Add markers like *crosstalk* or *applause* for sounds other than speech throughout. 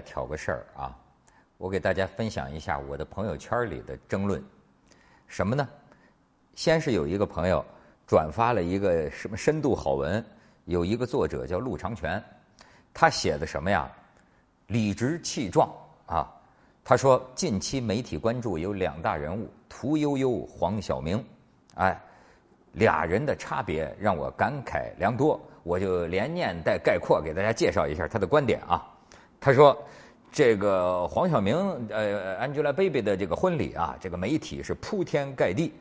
挑个事儿啊，我给大家分享一下我的朋友圈里的争论，什么呢？先是有一个朋友转发了一个什么深度好文，有一个作者叫陆长全，他写的什么呀？理直气壮啊！他说近期媒体关注有两大人物，屠呦呦、黄晓明，哎，俩人的差别让我感慨良多。我就连念带概括给大家介绍一下他的观点啊。他说，这个黄晓明呃 Angelababy 的这个婚礼啊，这个媒体是铺天盖地，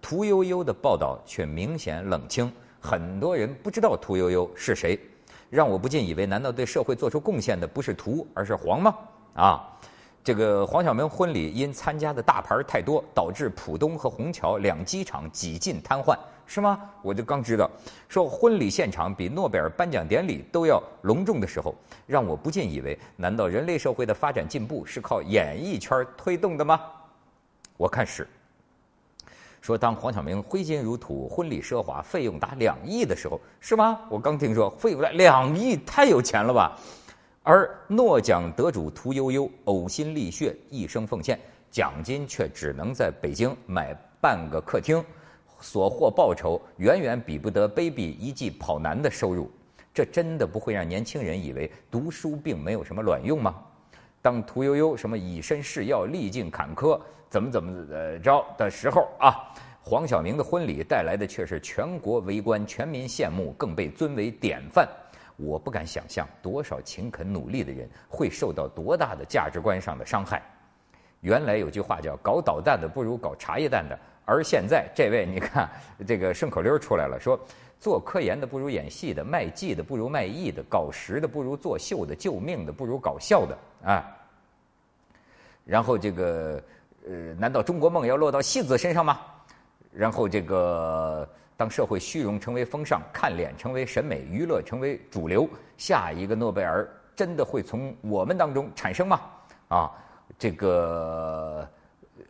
屠呦呦的报道却明显冷清，很多人不知道屠呦呦是谁，让我不禁以为，难道对社会做出贡献的不是屠而是黄吗？啊，这个黄晓明婚礼因参加的大牌太多，导致浦东和虹桥两机场几近瘫痪。是吗？我就刚知道，说婚礼现场比诺贝尔颁奖典礼都要隆重的时候，让我不禁以为，难道人类社会的发展进步是靠演艺圈推动的吗？我看是。说当黄晓明挥金如土，婚礼奢华，费用达两亿的时候，是吗？我刚听说费用达两亿，太有钱了吧？而诺奖得主屠呦呦呕心沥血，一生奉献，奖金却只能在北京买半个客厅。所获报酬远远比不得 baby 一季跑男的收入，这真的不会让年轻人以为读书并没有什么卵用吗？当屠呦呦什么以身试药、历尽坎坷、怎么怎么呃着的时候啊，黄晓明的婚礼带来的却是全国围观、全民羡慕，更被尊为典范。我不敢想象多少勤恳努力的人会受到多大的价值观上的伤害。原来有句话叫“搞导弹的不如搞茶叶蛋的”。而现在，这位你看，这个顺口溜出来了，说做科研的不如演戏的，卖技的不如卖艺的，搞实的不如作秀的，救命的不如搞笑的啊。然后这个呃，难道中国梦要落到戏子身上吗？然后这个当社会虚荣成为风尚，看脸成为审美，娱乐成为主流，下一个诺贝尔真的会从我们当中产生吗？啊，这个。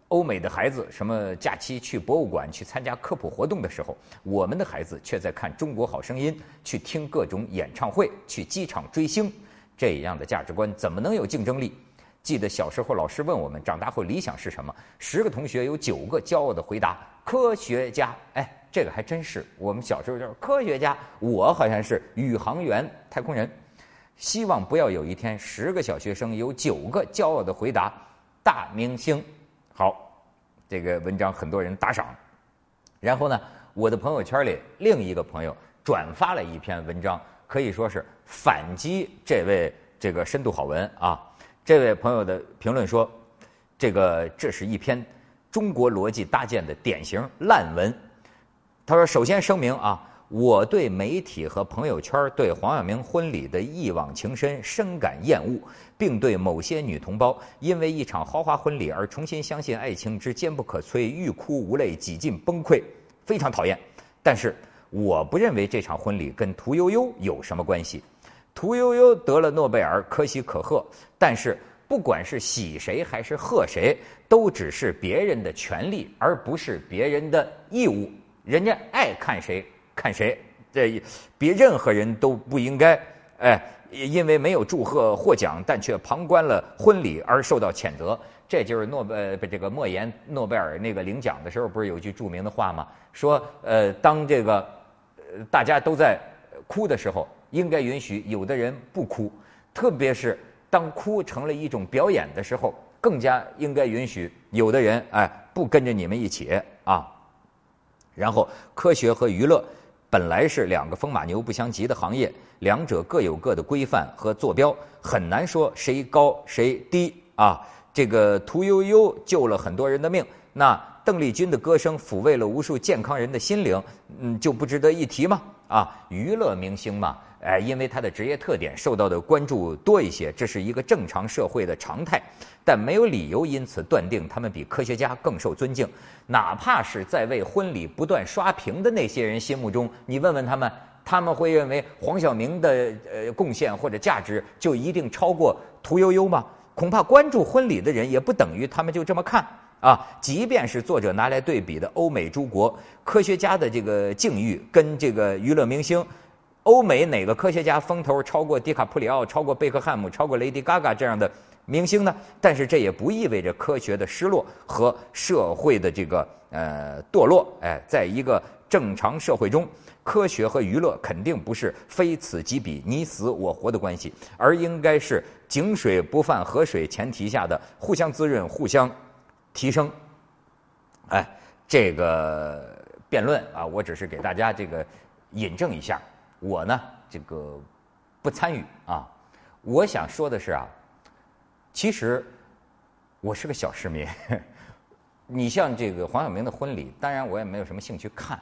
欧美的孩子什么假期去博物馆去参加科普活动的时候，我们的孩子却在看《中国好声音》，去听各种演唱会，去机场追星。这样的价值观怎么能有竞争力？记得小时候老师问我们长大后理想是什么，十个同学有九个骄傲的回答：科学家。哎，这个还真是我们小时候叫科学家。我好像是宇航员、太空人。希望不要有一天十个小学生有九个骄傲的回答：大明星。好，这个文章很多人打赏，然后呢，我的朋友圈里另一个朋友转发了一篇文章，可以说是反击这位这个深度好文啊。这位朋友的评论说，这个这是一篇中国逻辑搭建的典型烂文。他说，首先声明啊。我对媒体和朋友圈对黄晓明婚礼的一往情深深感厌恶，并对某些女同胞因为一场豪华婚礼而重新相信爱情之坚不可摧，欲哭无泪，几近崩溃，非常讨厌。但是我不认为这场婚礼跟屠呦呦有什么关系。屠呦呦得了诺贝尔，可喜可贺。但是不管是喜谁还是贺谁，都只是别人的权利，而不是别人的义务。人家爱看谁。看谁？这别任何人都不应该，哎，因为没有祝贺获奖，但却旁观了婚礼而受到谴责。这就是诺贝不这个莫言诺贝尔那个领奖的时候，不是有句著名的话吗？说呃，当这个大家都在哭的时候，应该允许有的人不哭，特别是当哭成了一种表演的时候，更加应该允许有的人哎不跟着你们一起啊。然后科学和娱乐。本来是两个风马牛不相及的行业，两者各有各的规范和坐标，很难说谁高谁低啊。这个屠呦呦救了很多人的命，那邓丽君的歌声抚慰了无数健康人的心灵，嗯，就不值得一提吗？啊，娱乐明星嘛。哎，因为他的职业特点受到的关注多一些，这是一个正常社会的常态，但没有理由因此断定他们比科学家更受尊敬。哪怕是在为婚礼不断刷屏的那些人心目中，你问问他们，他们会认为黄晓明的呃贡献或者价值就一定超过屠呦呦吗？恐怕关注婚礼的人也不等于他们就这么看啊。即便是作者拿来对比的欧美诸国科学家的这个境遇跟这个娱乐明星。欧美哪个科学家风头超过迪卡普里奥、超过贝克汉姆、超过雷迪嘎嘎这样的明星呢？但是这也不意味着科学的失落和社会的这个呃堕落。哎，在一个正常社会中，科学和娱乐肯定不是非此即彼、你死我活的关系，而应该是井水不犯河水前提下的互相滋润、互相提升。哎，这个辩论啊，我只是给大家这个引证一下。我呢，这个不参与啊。我想说的是啊，其实我是个小市民。*laughs* 你像这个黄晓明的婚礼，当然我也没有什么兴趣看。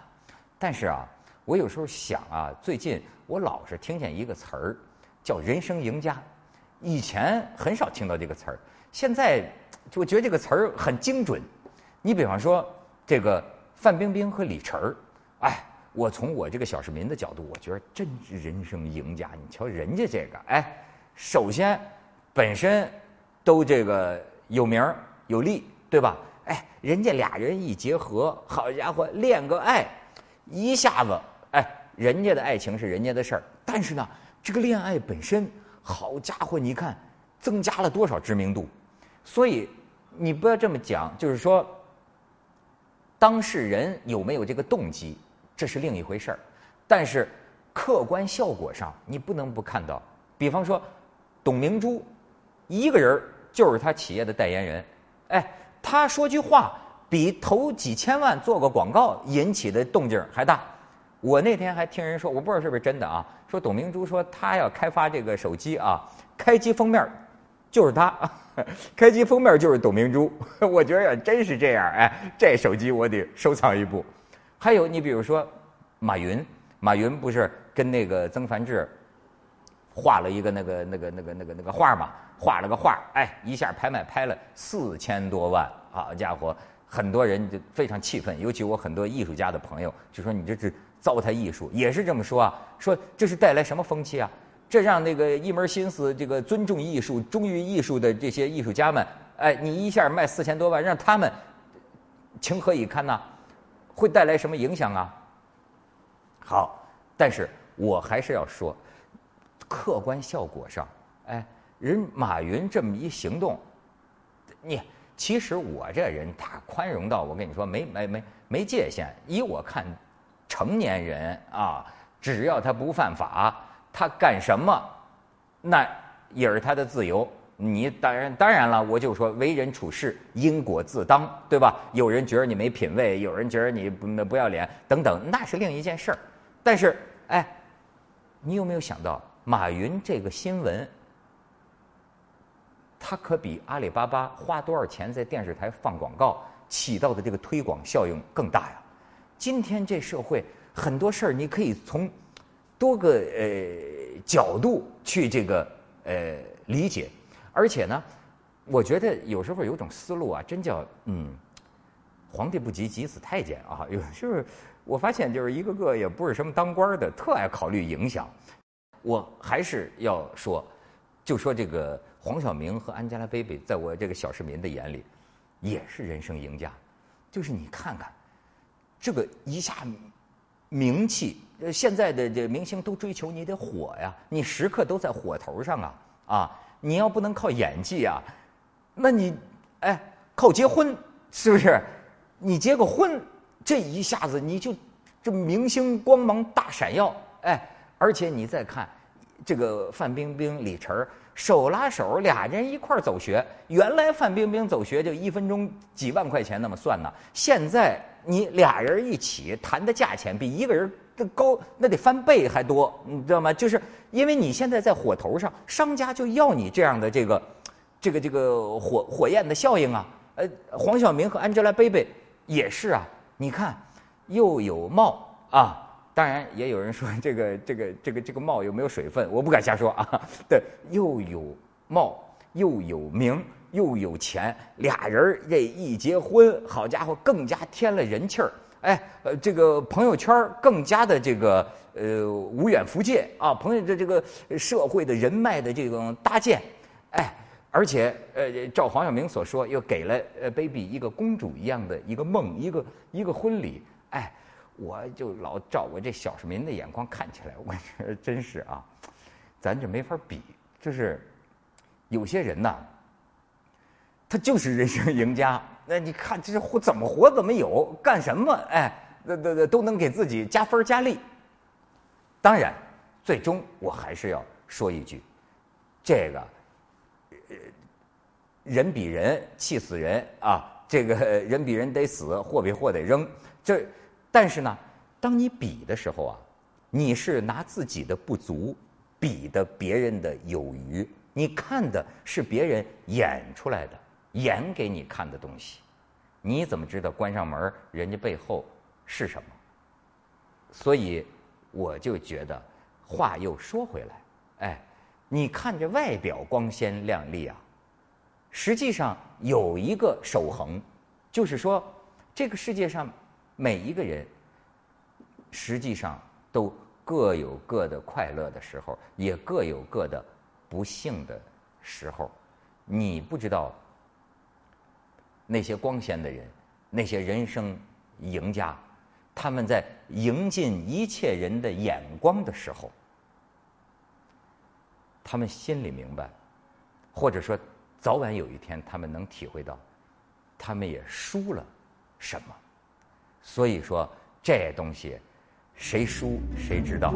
但是啊，我有时候想啊，最近我老是听见一个词儿叫“人生赢家”，以前很少听到这个词儿，现在就觉得这个词儿很精准。你比方说这个范冰冰和李晨儿，哎。我从我这个小市民的角度，我觉得真是人生赢家。你瞧人家这个，哎，首先本身都这个有名有利，对吧？哎，人家俩人一结合，好家伙，恋个爱，一下子，哎，人家的爱情是人家的事儿。但是呢，这个恋爱本身，好家伙，你看增加了多少知名度？所以你不要这么讲，就是说当事人有没有这个动机？这是另一回事儿，但是客观效果上，你不能不看到。比方说，董明珠一个人儿就是他企业的代言人，哎，他说句话比投几千万做个广告引起的动静还大。我那天还听人说，我不知道是不是真的啊，说董明珠说他要开发这个手机啊，开机封面就是他，*laughs* 开机封面就是董明珠。*laughs* 我觉得要真是这样，哎，这手机我得收藏一部。还有你比如说，马云，马云不是跟那个曾凡志画了一个那个那个那个那个那个画嘛？画了个画，哎，一下拍卖拍了四千多万，好家伙，很多人就非常气愤，尤其我很多艺术家的朋友就说你这是糟蹋艺术，也是这么说啊，说这是带来什么风气啊？这让那个一门心思这个尊重艺术、忠于艺术的这些艺术家们，哎，你一下卖四千多万，让他们情何以堪呐？会带来什么影响啊？好，但是我还是要说，客观效果上，哎，人马云这么一行动，你其实我这人他宽容到我跟你说没没没没界限。以我看，成年人啊，只要他不犯法，他干什么，那也是他的自由。你当然当然了，我就说为人处事因果自当，对吧？有人觉得你没品位，有人觉得你不不要脸，等等，那是另一件事儿。但是，哎，你有没有想到马云这个新闻，他可比阿里巴巴花多少钱在电视台放广告起到的这个推广效应更大呀？今天这社会很多事儿，你可以从多个呃角度去这个呃理解。而且呢，我觉得有时候有种思路啊，真叫嗯，皇帝不急急死太监啊。有就是我发现就是一个个也不是什么当官的，特爱考虑影响。我还是要说，就说这个黄晓明和 Angelababy，在我这个小市民的眼里，也是人生赢家。就是你看看，这个一下名气，现在的这明星都追求你得火呀，你时刻都在火头上啊啊。你要不能靠演技啊，那你哎靠结婚是不是？你结个婚，这一下子你就这明星光芒大闪耀哎！而且你再看这个范冰冰、李晨手拉手俩人一块走学，原来范冰冰走学就一分钟几万块钱那么算呢，现在你俩人一起谈的价钱比一个人。的高那得翻倍还多，你知道吗？就是因为你现在在火头上，商家就要你这样的这个，这个这个火火焰的效应啊。呃，黄晓明和 Angelababy 也是啊。你看，又有貌啊，当然也有人说这个这个这个这个貌有没有水分，我不敢瞎说啊。*laughs* 对，又有貌，又有名，又有钱，俩人这一结婚，好家伙，更加添了人气儿。哎，呃，这个朋友圈更加的这个呃无远弗届啊，朋友的这个社会的人脉的这种搭建，哎，而且呃，照黄晓明所说，又给了呃 baby 一个公主一样的一个梦，一个一个婚礼，哎，我就老照我这小市民的眼光看起来，*laughs* 我觉得真是啊，咱就没法比。就是有些人呐，他就是人生赢家。*laughs* 那你看，这是活怎么活怎么有，干什么哎，那那那都能给自己加分加力。当然，最终我还是要说一句，这个呃人比人气死人啊！这个 *laughs* 人比人得死，货比货得扔。这，但是呢，当你比的时候啊，你是拿自己的不足比的别人的有余，你看的是别人演出来的、演给你看的东西，你怎么知道关上门人家背后是什么？所以，我就觉得，话又说回来，哎，你看这外表光鲜亮丽啊，实际上有一个守恒，就是说，这个世界上。每一个人实际上都各有各的快乐的时候，也各有各的不幸的时候。你不知道那些光鲜的人，那些人生赢家，他们在赢尽一切人的眼光的时候，他们心里明白，或者说早晚有一天他们能体会到，他们也输了什么。所以说，这东西谁输谁知道。